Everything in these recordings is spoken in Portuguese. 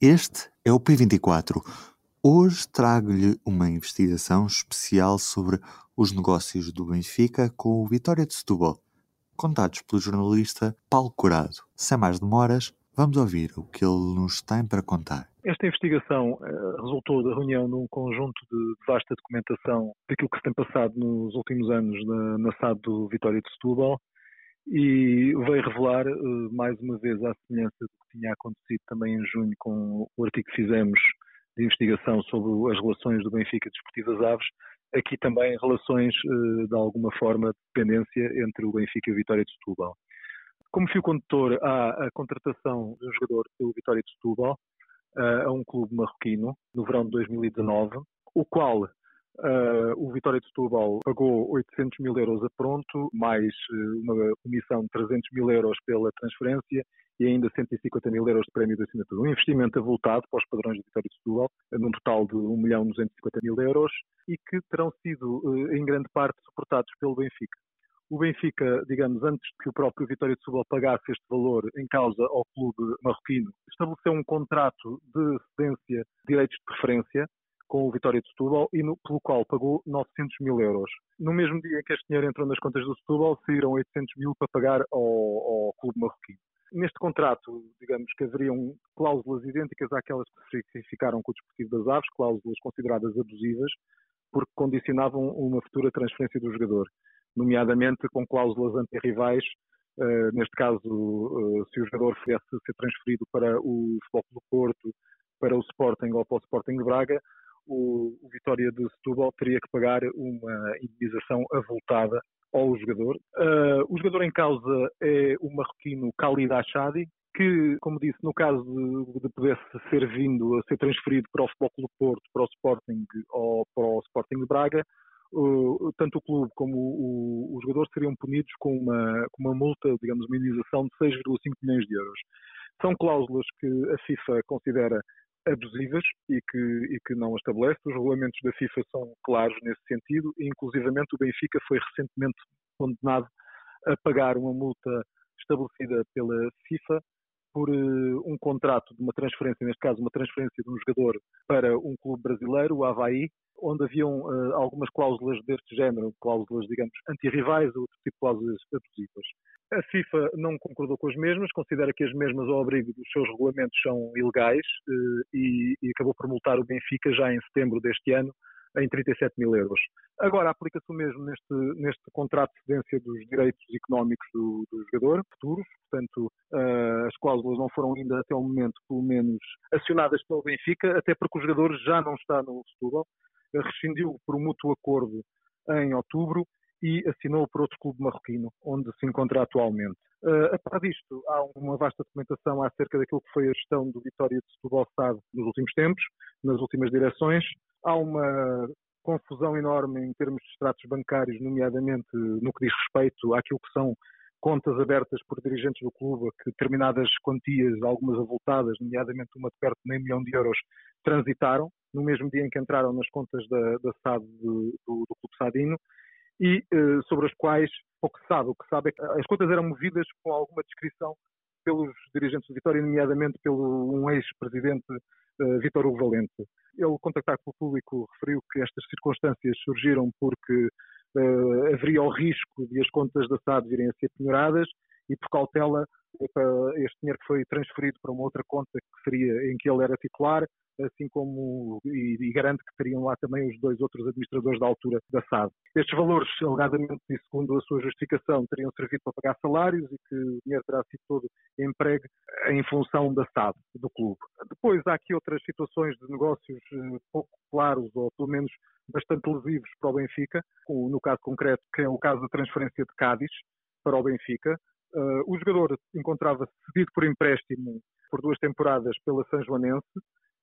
este é o P24. Hoje trago-lhe uma investigação especial sobre os negócios do Benfica com o Vitória de Setúbal, contados pelo jornalista Paulo Curado. Sem mais demoras, vamos ouvir o que ele nos tem para contar. Esta investigação uh, resultou da reunião de um conjunto de vasta documentação daquilo que se tem passado nos últimos anos na, na SAD do Vitória de Setúbal e veio revelar uh, mais uma vez a semelhança do que tinha acontecido também em junho com o artigo que fizemos de investigação sobre as relações do Benfica Desportivo das Aves, aqui também relações uh, de alguma forma de dependência entre o Benfica e o Vitória de Setúbal. Como fio condutor há a contratação de um jogador pelo Vitória de Setúbal uh, a um clube marroquino no verão de 2019, o qual Uh, o Vitória de Setúbal pagou 800 mil euros a pronto, mais uh, uma comissão de 300 mil euros pela transferência e ainda 150 mil euros de prémio de assinatura. Um investimento avultado para os padrões do Vitória de Setúbal, num total de 1 milhão 250 mil euros, e que terão sido, uh, em grande parte, suportados pelo Benfica. O Benfica, digamos, antes que o próprio Vitória de Setúbal pagasse este valor em causa ao clube marroquino, estabeleceu um contrato de cedência de direitos de preferência com o Vitória de Setúbal e no, pelo qual pagou 900 mil euros. No mesmo dia em que este dinheiro entrou nas contas do Setúbal, saíram 800 mil para pagar ao, ao clube marroquino. Neste contrato, digamos que haveriam cláusulas idênticas àquelas que se ficaram com o Desportivo das Aves, cláusulas consideradas abusivas, porque condicionavam uma futura transferência do jogador, nomeadamente com cláusulas anti-rivais, uh, neste caso, uh, se o jogador fosse ser transferido para o Futebol do Porto, para o Sporting ou para o Sporting de Braga, o, o Vitória de Setúbal teria que pagar uma indenização avultada ao jogador. Uh, o jogador em causa é o marroquino Khalid Achadi, que, como disse, no caso de, de pudesse ser vindo a ser transferido para o Futebol Clube Porto, para o Sporting ou para o Sporting de Braga, uh, tanto o clube como o, o, o, jogador seriam punidos com uma, com uma multa, digamos, uma indenização de 6,5 milhões de euros. São cláusulas que a FIFA considera abusivas e que, e que não estabelece. Os regulamentos da FIFA são claros nesse sentido e, inclusivamente, o Benfica foi recentemente condenado a pagar uma multa estabelecida pela FIFA por uh, um contrato de uma transferência, neste caso uma transferência de um jogador para um clube brasileiro, o Havaí, onde haviam uh, algumas cláusulas deste género, cláusulas, digamos, antirrivais ou outro tipo de cláusulas abusivas. A FIFA não concordou com as mesmas, considera que as mesmas ao abrigo dos seus regulamentos são ilegais uh, e, e acabou por multar o Benfica já em setembro deste ano em 37 mil euros. Agora, aplica-se o mesmo neste, neste contrato de cedência dos direitos económicos do, do jogador, futuros, portanto, uh, as cláusulas não foram ainda até o momento, pelo menos, acionadas pelo Benfica, até porque o jogador já não está no Setúbal, rescindiu por mútuo acordo em outubro e assinou por outro clube marroquino, onde se encontra atualmente. Uh, a par disto, há uma vasta documentação acerca daquilo que foi a gestão do Vitória de Setúbal Estado nos últimos tempos, nas últimas direções. Há uma confusão enorme em termos de extratos bancários, nomeadamente no que diz respeito àquilo que são contas abertas por dirigentes do clube, que determinadas quantias, algumas avultadas, nomeadamente uma de perto de meio milhão de euros, transitaram no mesmo dia em que entraram nas contas da, da SAD do, do, do Clube Sadino e uh, sobre as quais pouco se sabe. O que sabe é que as contas eram movidas com alguma descrição pelos dirigentes de Vitória, nomeadamente pelo um ex-presidente Vítor Hugo Valente. Ele, contactado pelo público, referiu que estas circunstâncias surgiram porque uh, haveria o risco de as contas da SAD virem a ser penhoradas e, por cautela, este dinheiro que foi transferido para uma outra conta que seria em que ele era titular, assim como e, e que teriam lá também os dois outros administradores da altura da SAD. Estes valores, alegadamente e segundo a sua justificação, teriam servido para pagar salários e que o dinheiro terá sido todo empregue em função da SAD, do clube. Depois há aqui outras situações de negócios eh, pouco claros ou pelo menos bastante lesivos para o Benfica, no caso concreto, que é o caso da transferência de Cádiz para o Benfica. Uh, o jogador encontrava-se cedido por empréstimo por duas temporadas pela São Joanense,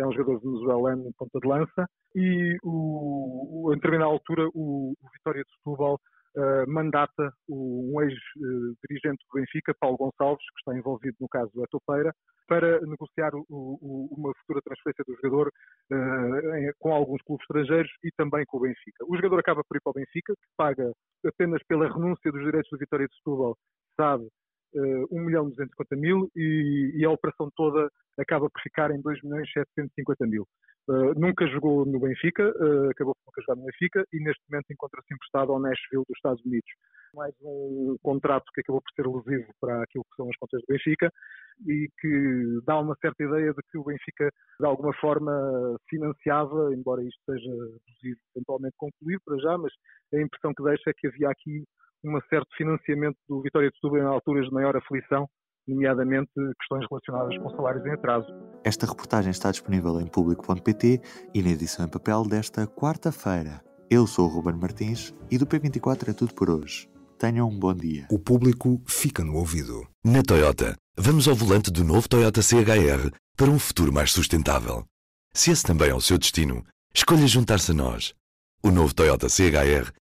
é um jogador venezuelano em ponta de lança, e o, em determinada altura o, o Vitória de Setúbal uh, mandata o, um ex-dirigente do Benfica, Paulo Gonçalves, que está envolvido no caso do Etopeira, para negociar uma futura transferência do jogador uh, em, com alguns clubes estrangeiros e também com o Benfica. O jogador acaba por ir para o Benfica, que paga apenas pela renúncia dos direitos do Vitória de Setúbal, sabe, uh, 1 milhão 250 mil e, e, a operação toda acaba por ficar em 2 milhões 750 mil. Uh, nunca jogou no Benfica, uh, acabou por nunca jogar no Benfica e neste momento encontra-se emprestado ao Nashville dos Estados Unidos. Mais um contrato que acabou por ser lesivo para aquilo que são as contas do Benfica e que dá uma certa ideia de que o Benfica de alguma forma financiava, embora isto seja eventualmente concluir para já, mas a impressão que deixa é que havia aqui um certo financiamento do Vitória de Setúbal em alturas de maior aflição, nomeadamente questões relacionadas com salários em atraso. Esta reportagem está disponível em público.pt e na edição em papel desta quarta-feira. Eu sou o Ruben Martins e do P24 é tudo por hoje. Tenham um bom dia. O público fica no ouvido. Na Toyota, vamos ao volante do novo Toyota CHR para um futuro mais sustentável. Se esse também é o seu destino, escolha juntar-se a nós. O novo Toyota CHR